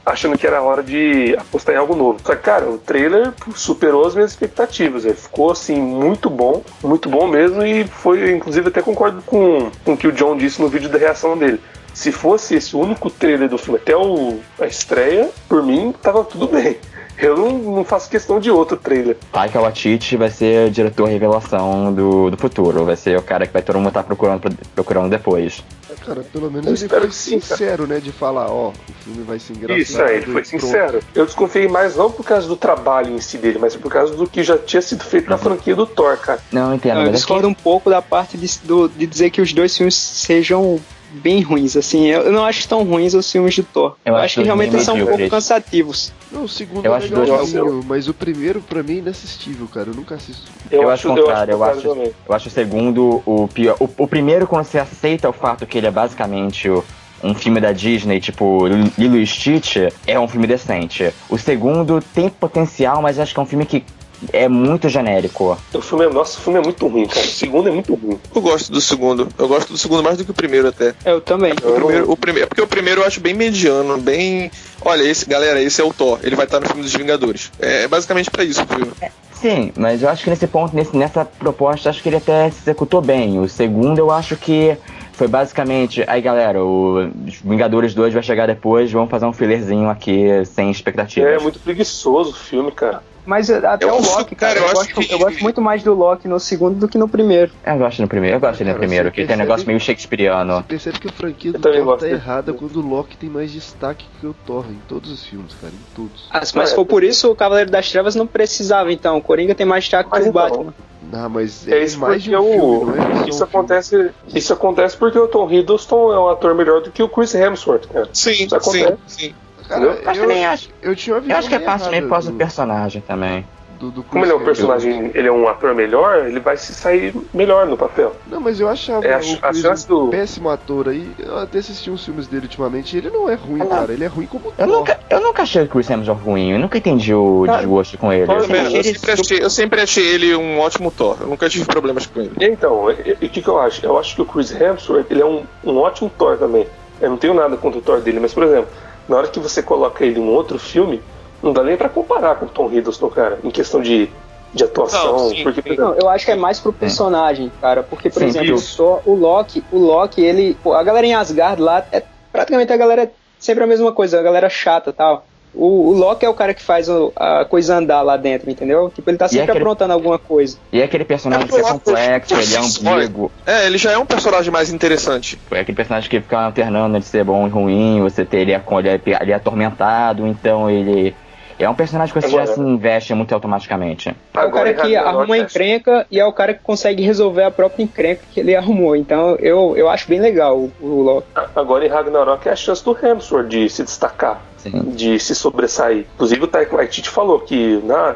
achando que era hora de apostar em algo novo. Só que, cara, o trailer superou as minhas expectativas. Ficou, assim, muito bom, muito bom mesmo, e foi, inclusive, até concordo com, com o que o John disse no vídeo da reação dele. Se fosse esse o único trailer do filme até o, a estreia, por mim, tava tudo bem. Eu não, não faço questão de outro trailer. Taika Waititi vai ser o diretor revelação do, do futuro. Vai ser o cara que vai todo mundo estar procurando, procurando depois. Cara, pelo menos Eu ele espero foi que sincero, né? De falar, ó, o filme vai ser engraçado. Isso aí, ele foi e pronto. sincero. Eu desconfiei mais não por causa do trabalho em si dele, mas por causa do que já tinha sido feito na franquia do Thor, cara. Não, eu entendo, Não, eu mas é discordo um pouco da parte de, do- de dizer que os dois filmes sejam bem ruins. Assim, eu eu não acho tão ruins os filmes do Thor. Eu Eu, acho acho que realmente são um pouco cansativos. Não, o segundo Eu é acho dois legalzinho, mas o primeiro pra mim é inassistível, cara. Eu nunca assisto. Eu, acho o contrário, eu acho, também. eu acho o segundo o pior. O, o primeiro, quando você aceita o fato que ele é basicamente o- um filme da Disney, tipo Lilo e Stitch, é um filme decente. O segundo tem potencial, mas acho que é um filme que é muito genérico. O filme é, nossa, o filme é muito ruim, cara. O segundo é muito ruim. Eu gosto do segundo. Eu gosto do segundo mais do que o primeiro até. Eu também. O primeiro, o primeiro, porque o primeiro eu acho bem mediano, bem. Olha, esse, galera, esse é o Thor. Ele vai estar no filme dos Vingadores. É basicamente pra isso o filme. Sim, mas eu acho que nesse ponto, nesse, nessa proposta, acho que ele até se executou bem. O segundo, eu acho que foi basicamente. Aí, galera, o Vingadores 2 vai chegar depois, vamos fazer um fillerzinho aqui sem expectativas. É muito preguiçoso o filme, cara. Mas até Eu o Loki, cara, cara, eu eu, acho gosto, que- eu gosto muito mais do Loki no segundo do que no primeiro. Eu gosto no primeiro, eu gosto dele no primeiro, que tem um negócio meio shakespeariano. Você percebe que a franquia do Thor tá dele. errada quando o Loki tem mais destaque que o Thor em todos os filmes, cara. Em todos. Ah, mas se for por isso, o Cavaleiro das Trevas não precisava, então. O Coringa tem mais destaque Mas que o então, Batman. Ah, mas É é, isso mais porque um o, filme, é só um isso filme. acontece. Isso acontece porque o Tom Hiddleston é um ator melhor do que o Chris Hemsworth, cara. Sim, Isso sim, acontece. sim. Cara, Mas eu, também acho, eu tinha eu acho que é meio parte também por errada causa do do- personagem também. do, do Como ele é um personagem, ele é um ator melhor, ele vai se sair melhor no papel. Não, mas eu achava É, a o a chance um do- péssimo ator aí. Eu até assisti uns filmes dele ultimamente e ele não é ruim, Ah, cara. Ele é ruim como Eu Thor. nunca, eu nunca achei o Chris Hemsworth ruim, eu nunca entendi o Cara, desgosto com ele. Eu sempre mesmo, achei Eu ele sempre, achei, eu sempre achei ele um ótimo Thor. Eu nunca tive problemas com ele. E então, o que, que eu acho? Eu acho que o Chris Hemsworth ele é um, um ótimo Thor também. Eu não tenho nada contra o Thor dele, mas por exemplo, na hora que você coloca ele em um outro filme, não dá nem pra comparar com o Tom Hiddleston, cara, em questão de, de atuação. Não, sim, porque, por sim. exemplo, Não, eu acho que é mais pro personagem, cara. Porque, por Sim, exemplo, só o Loki, o Loki, ele. pô, a galera em Asgard lá é praticamente a galera é sempre a mesma coisa, a galera chata e tal. O, o Loki é o cara que faz o- a coisa andar lá dentro, entendeu? Tipo, ele tá sempre aquele- aprontando alguma coisa. E é aquele personagem que é complexo, ele é ambíguo. É, ele já é um personagem mais interessante. É aquele personagem que fica alternando de ser bom e ruim, você ter ele, é- ele, é, ele é atormentado, então ele. É um personagem que você já se investe muito automaticamente. É o cara que arruma uma acho- encrenca e é o cara que consegue resolver a própria encrenca que ele arrumou. Então eu, eu acho bem legal o, o Loki. agora em Ragnarok é a chance do Hemsworth de se destacar. Sim. de se sobressair. Inclusive o Taika Waititi falou que na,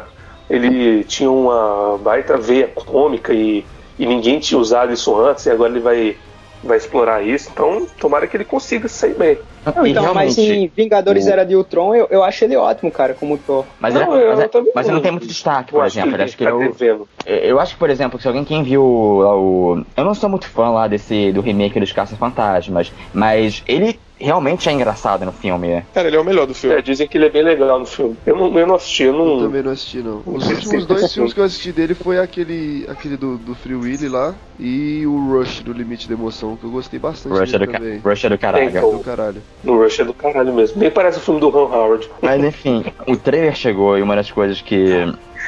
ele tinha uma baita veia cômica e, e ninguém tinha usado isso antes e agora ele vai, vai explorar isso. Então tomara que ele consiga sair bem. Não, E então, mas em Vingadores o- Era de Ultron, eu, eu acho ele ótimo, cara, como Thor. Mas, Não, ele, eu mas, é- mas ele não não- tem muito destaque, Eu por acho que exemplo. ele Acho que tá ele é. Eu acho que, por exemplo, se alguém quem viu lá o. Eu não sou muito fã lá desse do remake dos Caça-Fantasmas, mas ele realmente é engraçado no filme. Cara, ele é o melhor do É, filme. dizem que ele é bem legal no filme. Eu não, eu não assisti, eu Eu não. também não assisti, não. Os últimos sim. dois filmes que eu assisti dele foi aquele, aquele do, do Free Willy lá e o Rush do Limite da Emoção, que eu gostei bastante Rush é do, ca- também. Rush é do caralho. Então. Do caralho. No Rush é do caralho mesmo. Nem parece o filme do Ron Howard. Mas enfim, o trailer chegou e uma das coisas que.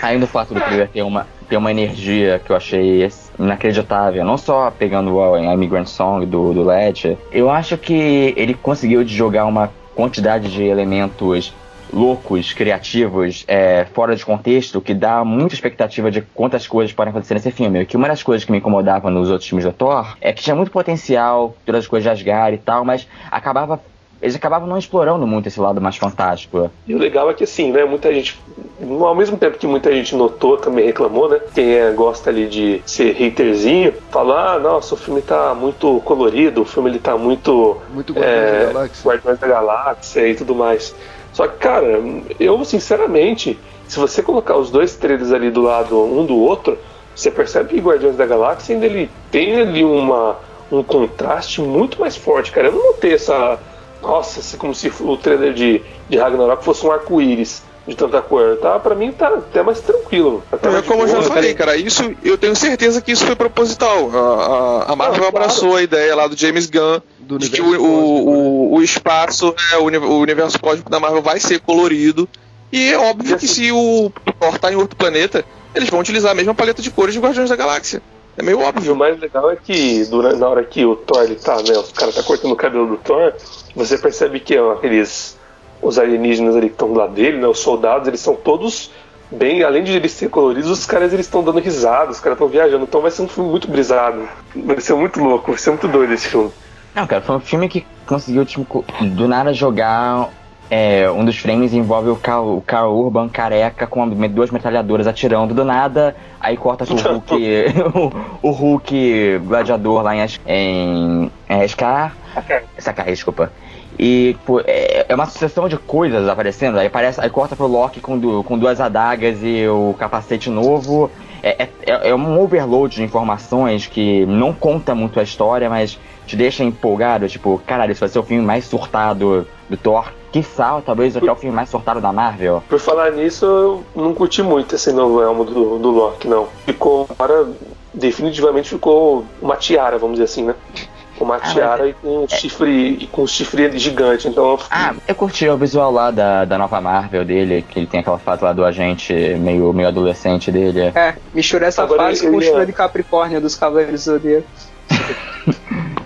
Ainda o fato do trailer ter uma, ter uma energia que eu achei inacreditável, não só pegando a Immigrant Song do, do LED, eu acho que ele conseguiu de jogar uma quantidade de elementos loucos, criativos, é, fora de contexto, que dá muita expectativa de quantas coisas podem acontecer nesse filme. Que uma das coisas que me incomodava nos outros filmes do Thor é que tinha muito potencial, todas as coisas de Asgard e tal, mas acabava eles acabavam não explorando muito esse lado mais fantástico. E o legal é que assim, né, muita gente, ao mesmo tempo que muita gente notou, também reclamou, né, quem é, gosta ali de ser haterzinho, fala, ah, nossa, o filme tá muito colorido, o filme ele tá muito Muito Guardiões é, da Galáxia. Guardiões da Galáxia e tudo mais. Só que, cara, eu sinceramente, se você colocar os dois trailers ali do lado um do outro, você percebe que Guardiões da Galáxia ainda ele tem ali uma, um contraste muito mais forte, cara. Eu não notei essa. Nossa, assim, como se o trailer de, de Ragnarok fosse um arco-íris de tanta cor. Tá, pra mim tá até mais tranquilo. Até É mais como eu já falei, cara, isso eu tenho certeza que isso foi proposital. A, a, a Marvel Não, claro. abraçou a ideia lá do James Gunn Do de que o, o, cósmico, né? o, o espaço, é, o, uni- o universo cósmico da Marvel vai ser colorido. E é óbvio que se o Thor tá em outro planeta, eles vão utilizar a mesma paleta de cores de Guardiões da Galáxia. É meio E o óbvio. mais legal é que durante, na hora que o Thor ele tá, né? Os caras tá cortando o cabelo do Thor, você percebe que ó, aqueles. Os alienígenas ali que estão do lado dele, né? Os soldados, eles são todos bem, além de eles serem coloridos, os caras eles estão dando risada, os caras estão viajando, então vai ser um filme muito brisado. Vai ser muito louco, vai ser muito doido esse filme. Não, cara, foi um filme que conseguiu, tipo, do nada jogar. É, um dos frames envolve o Carl, o Carl Urban careca com duas metralhadoras atirando do nada. Aí corta pro Hulk. o, o Hulk gladiador lá em, em, em Ascar. Sacar, desculpa. E pô, é, é uma sucessão de coisas aparecendo. Aí, aparece, aí corta pro Loki com, du- com duas adagas e o capacete novo. É, é, é um overload de informações que não conta muito a história, mas te deixa empolgado. Tipo, caralho, isso vai ser o filme mais surtado do Thor. Quiçá, talvez até o filme mais surtado da Marvel. Por falar nisso, eu não curti muito esse novo elmo do, do Loki, não. Ficou, agora, definitivamente ficou uma tiara, vamos dizer assim, né? Uma mas tiara e com um chifre e com um chifre gigante, então eu fiquei- Ah, eu curti o visual lá da, da nova Marvel dele, que ele tem aquela foto lá do agente meio, meio adolescente dele. É, mistura essa Agora fase ele com o ia- chifre de Capricórnio dos Cavaleiros do Zodíaco.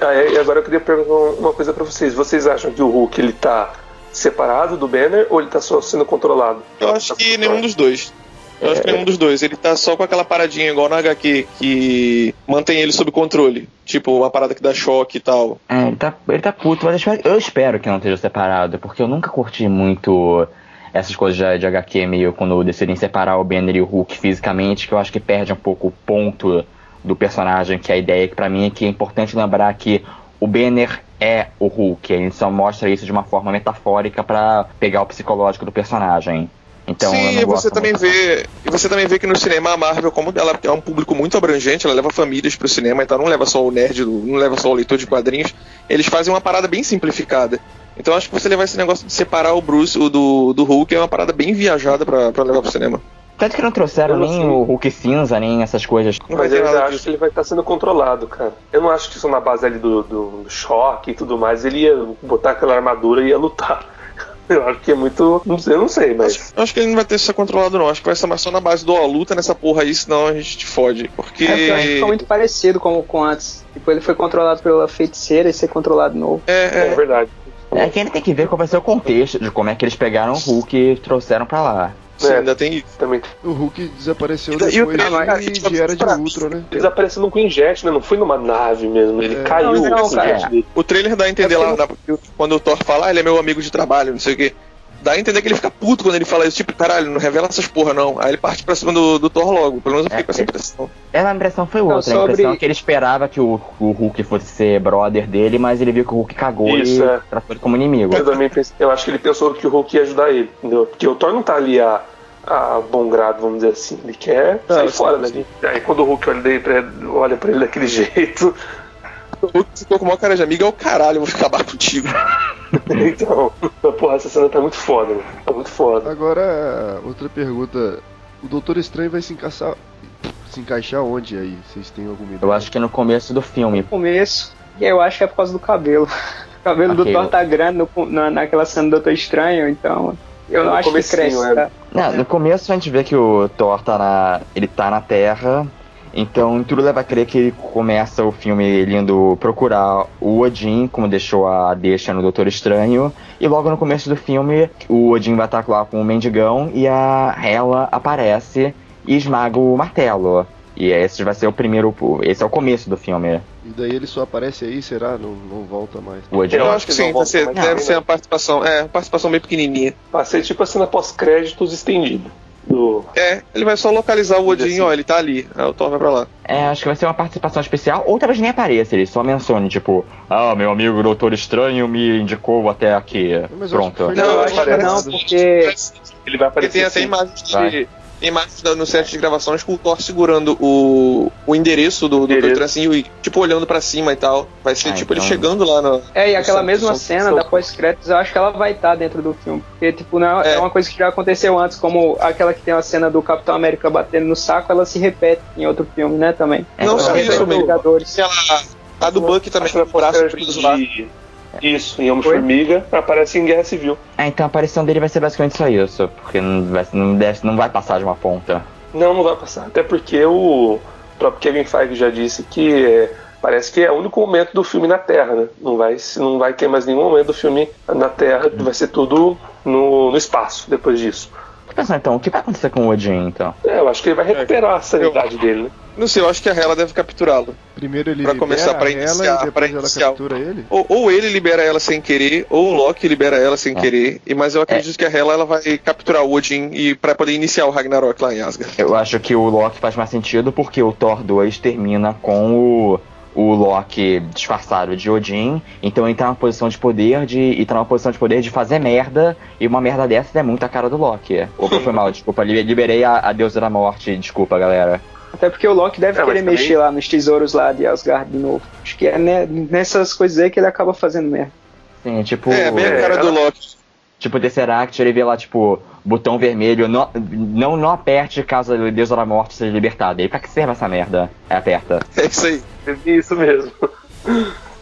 Ah, é, E agora eu queria perguntar uma coisa pra vocês. Vocês acham que o Hulk ele tá separado do Banner ou ele tá só sendo controlado? Eu acho que nenhum dos dois. Eu É. acho que nenhum dos dois. Ele tá só com aquela paradinha igual na HQ que mantém ele sob controle. Tipo, uma parada que dá choque e tal. É, ele tá, ele tá puto, mas eu espero, eu espero que não esteja separado, porque eu nunca curti muito essas coisas de, de HQ meio quando decidem separar o Banner e o Hulk fisicamente, que eu acho que perde um pouco o ponto do personagem, que é a ideia que para mim é que é importante lembrar que o Banner é o Hulk, ele só mostra isso de uma forma metafórica para pegar o psicológico do personagem. Então, Sim, e você também muito. vê, e você também vê que no cinema a Marvel, como ela é um público muito abrangente, ela leva famílias pro cinema, então não leva só o nerd, não leva só o leitor de quadrinhos, eles fazem uma parada bem simplificada. Então acho que você levar esse negócio de separar o Bruce o do, do Hulk é uma parada bem viajada pra levar pro cinema. Tanto que não trouxeram não nem sei. o Hulk cinza, nem essas coisas. Mas eu nada acho disso. que ele vai estar sendo controlado, cara. Eu não acho que isso na base ali do, do, choque e tudo mais, ele ia botar aquela armadura e ia lutar. Eu acho que é muito. Não sei, eu não sei, mas. Acho, acho que ele não vai ter isso controlado, não. Acho que vai ser mais só na base do ó, luta nessa porra aí, senão a gente te fode. Porque. É porque eu acho que ficou muito parecido com, com antes. Tipo, ele foi controlado pela feiticeira e ser controlado de novo. É, É, é. verdade. É que ele tem que ver qual vai ser o contexto de como é que eles pegaram o Hulk e trouxeram pra lá. Sim, É. ainda tem isso. Também. O Hulk desapareceu E e depois trailer, de, cara, de Era de Ultron, né? Eles apareceram no Queen Jet, né? Não foi numa nave mesmo. Ele É. caiu Não, não, o cara. O trailer dá a entender É lá, porque quando o Thor fala, ah, ele é meu amigo de trabalho, não sei o quê. Dá a entender que ele fica puto quando ele fala isso, tipo, caralho, não revela essas porra não. Aí ele parte pra cima do, do Thor logo, pelo menos eu fiquei É, com essa é. impressão. Ela, a impressão foi Não, outra. A sobre- impressão é que ele esperava que o, o Hulk fosse ser brother dele, mas ele viu que o Hulk cagou Isso, e é. tratou ele como inimigo. Eu também pensei, eu acho que ele pensou que o Hulk ia ajudar ele, entendeu? Porque o Thor não tá ali a, a bom grado, vamos dizer assim. Ele quer Não, sair sim, fora dali. Aí quando o Hulk olha, pra ele, olha pra ele daquele jeito, O Hulk ficou com uma cara de amigo, é o caralho, eu vou acabar contigo. então, porra, essa cena tá muito foda, mano. Tá muito foda. Agora, outra pergunta. O Doutor Estranho vai se encaixar, se encaixar onde aí? Vocês têm alguma ideia? Eu acho que no começo do filme. No começo, e eu acho que é por causa do cabelo. O cabelo Ok, do Thor eu- tá grande no- na, naquela cena do Doutor Estranho, então. Eu não No acho que cresce. é. tá? Não, no começo a gente vê que o Thor tá na. ele tá na Terra. Então tudo leva a crer que ele começa o filme ele indo procurar o Odin, como deixou a deixa no Doutor Estranho. E logo no começo do filme, o Odin vai estar lá com o mendigão e a Hela aparece e esmaga o martelo. E esse vai ser o primeiro. Esse é o começo do filme. E daí ele só aparece aí, será? Não, não volta mais. O Odin. Eu, Eu acho que que sim, ser- deve ser uma participação, é, uma participação bem pequenininha. Vai ser tipo a cena pós-créditos estendida. Do... É, ele vai só localizar o Odin, Assim. ó, ele tá ali. Aí o Thor vai pra lá. É, acho que vai ser uma participação especial, ou talvez nem apareça, ele só mencione, tipo, ah, meu amigo Doutor Estranho me indicou até aqui. Mas eu acho que Pronto. foi Não, eu eu acho que não, porque. Ele vai Porque aparecer tem até assim. imagens de. Vai. Tem imagens no set de gravações com o Thor segurando o, o endereço do, do Endereço. Doutor assim, e, tipo, olhando pra cima e tal. Vai ser Ah, tipo ele então- chegando lá no. É, e aquela mesma cena são- da pós-créditos, eu acho que ela vai estar dentro do filme. Porque, tipo, não é, É. é uma coisa que já aconteceu antes, como aquela que tem a cena do Capitão América batendo no saco, ela se repete em outro filme, né, também. É, Não só Ela isso, Vingadores. Aquela, a do Buck também, Aquela com o braço pós-créditos preso lá. de... Isso, em Homem-Formiga, aparece em Guerra Civil. É, então a aparição dele vai ser basicamente só isso, porque não vai, não deve, não vai passar de uma ponta. Não, não vai passar. Até porque o próprio Kevin Feige já disse que é, parece que é o único momento do filme na Terra, né? Não vai, não vai ter mais nenhum momento do filme na Terra, vai ser tudo no, no espaço depois disso. Pensando então, o que vai acontecer com o Odin então? É, eu acho que ele vai recuperar a sanidade dele, né? Não sei, eu acho que a Hela deve capturá-lo. Primeiro ele Pra libera começar, pra ela iniciar, e depois pra ela iniciar. captura ele? Ou, ou ele libera ela sem querer, ou o Loki libera ela sem É. querer. E, mas eu acredito que a Hela ela vai capturar o Odin e para poder iniciar o Ragnarok lá em Asgard. Eu acho que o Loki faz mais sentido porque o Thor 2 termina com o, o Loki disfarçado de Odin, então ele tá numa posição de poder de. E tá numa posição de poder de fazer merda, e uma merda dessa é muito a cara do Loki. Opa, foi mal, desculpa, li- liberei a, a deusa da morte, desculpa, galera. Até porque o Loki deve É, querer também- mexer lá nos tesouros lá de Asgard de novo. Acho que é né, nessas coisas aí que ele acaba fazendo merda. Sim, tipo. É, bem a É, cara do Loki. Tipo, Tesseract, ele vê lá, tipo, botão vermelho, não, não, não aperte caso a deusa da morte seja libertada. E pra que serve essa merda? É, aperta. É isso aí. Teve isso mesmo.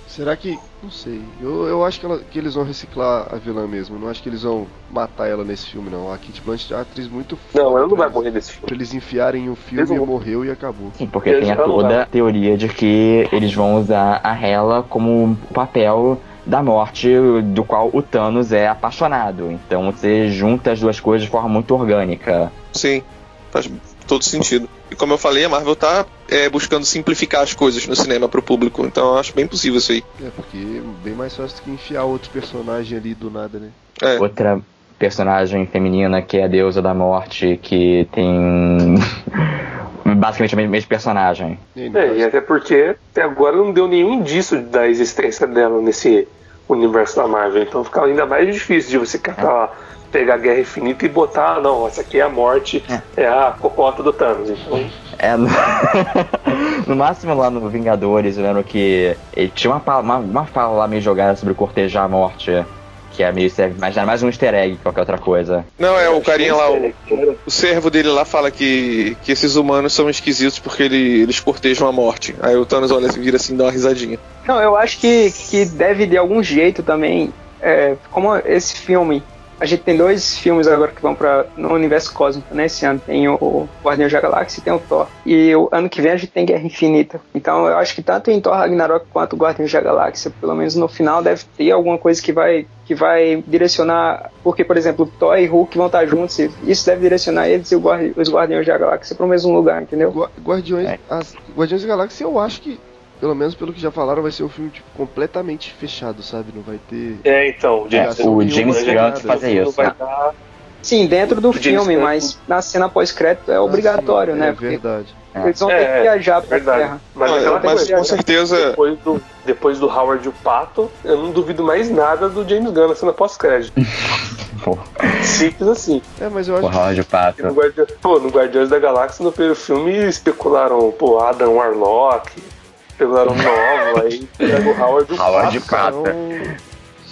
Será que. Não sei. Eu, eu acho que, ela- que eles vão reciclar a vilã mesmo. Não acho que eles vão matar ela nesse filme, não. A Kate Blanchett é uma atriz muito foda. Não, ela não vai morrer nesse filme. Pra eles enfiarem o filme Eles e morreu e acabou. Sim, porque Eles tem a toda a teoria de que eles vão usar a Hela como o papel da morte do qual o Thanos é apaixonado. Então você junta as duas coisas de forma muito orgânica. Sim, faz todo sentido. E como eu falei, a Marvel tá é, buscando simplificar as coisas no cinema pro público, então eu acho bem possível isso aí. É, porque é bem mais fácil do que enfiar outro personagem ali do nada, né? É. Outra personagem feminina que é a deusa da morte, que tem basicamente o mesmo personagem. É, e até porque até agora não deu nenhum indício da existência dela nesse universo da Marvel. Então fica ainda mais difícil de você catar lá, pegar a Guerra Infinita e botar, ah, não, essa aqui é a morte, é, a cocota do Thanos. Então, É, no... no máximo lá no Vingadores, eu lembro que ele tinha uma, uma, uma fala lá meio jogada sobre cortejar a morte, que é meio serve mais, mais um easter egg que qualquer outra coisa. Não, é o carinha lá, o, o servo dele lá fala que, que esses humanos são esquisitos porque ele- eles cortejam a morte. Aí o Thanos olha assim, vira assim e dá uma risadinha. Não, eu acho que, que deve de algum jeito também, é, como esse filme, a gente tem dois filmes agora que vão para no universo cósmico, né? Esse ano tem o Guardião da Galáxia e tem o Thor. E o ano que vem a gente tem Guerra Infinita. Então eu acho que tanto em Thor Ragnarok quanto o Guardião da Galáxia, pelo menos no final, deve ter alguma coisa que vai que vai direcionar, porque por exemplo, Thor e Hulk vão estar juntos, e isso deve direcionar eles e Guardi- os Guardiões da Galáxia para o mesmo lugar, entendeu? Gua- Guardiões, É. as, Guardiões da Galáxia, eu acho que, pelo menos pelo que já falaram, vai ser um filme tipo, completamente fechado, sabe? Não vai ter. É, então, É, Ligação o nenhuma, James né? Gunn não isso. vai né? dar Sim, dentro do O James filme, Gunn- mas na cena pós-crédito é Ah, obrigatório, sim, né? É Porque verdade. Eles vão É, ter que viajar pra verdade. Terra. Mas, Ah, mas coisa, com certeza. Depois do, depois do Howard e o Pato, eu não duvido mais nada do James Gunn na cena pós-crédito. Simples assim. É, mas eu acho porra de E no, pato. Guardi... pô, no Guardiões da Galáxia, no primeiro filme, especularam, pô, Adam Warlock, especularam novo, aí pega o Howard e o Howard que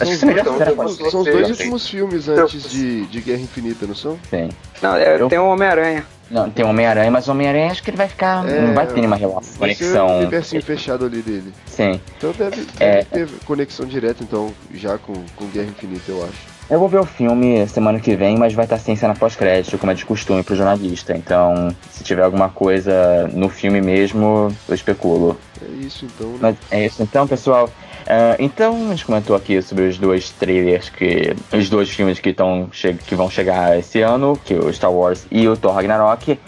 Acho são, que são, você, são os dois últimos filmes antes de, de Guerra Infinita, não são? Sim. Não, é, Eu- tem o Homem-Aranha. Não, tem o Homem-Aranha, mas o Homem-Aranha acho que ele vai ficar. É, não vai ter nenhuma relação, conexão. universinho fechado ali dele. Sim. Então deve, deve É. ter conexão direta, então, já com, com Guerra Infinita, eu acho. Eu vou ver o filme semana que vem, mas vai estar sem cena pós-crédito, como é de costume pro jornalista. Então, se tiver alguma coisa no filme mesmo, eu especulo. É isso então, né? Mas é isso então, pessoal. Ah, então, a gente comentou aqui sobre os dois trailers que. Os dois filmes que, tão, que vão chegar esse ano, que é o Star Wars e o Thor Ragnarok.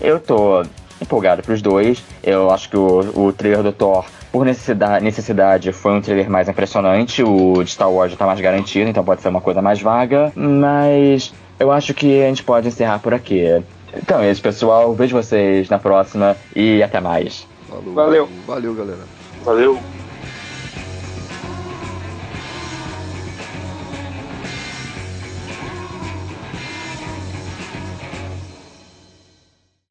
Eu tô empolgado pros dois. Eu acho que o, o trailer do Thor, por necessidade, necessidade, foi um trailer mais impressionante. O de Star Wars já tá mais garantido, então pode ser uma coisa mais vaga. Mas eu acho que a gente pode encerrar por aqui. Então é isso, pessoal. Vejo vocês na próxima e até mais. Falou, Valeu. Valeu, galera. Valeu.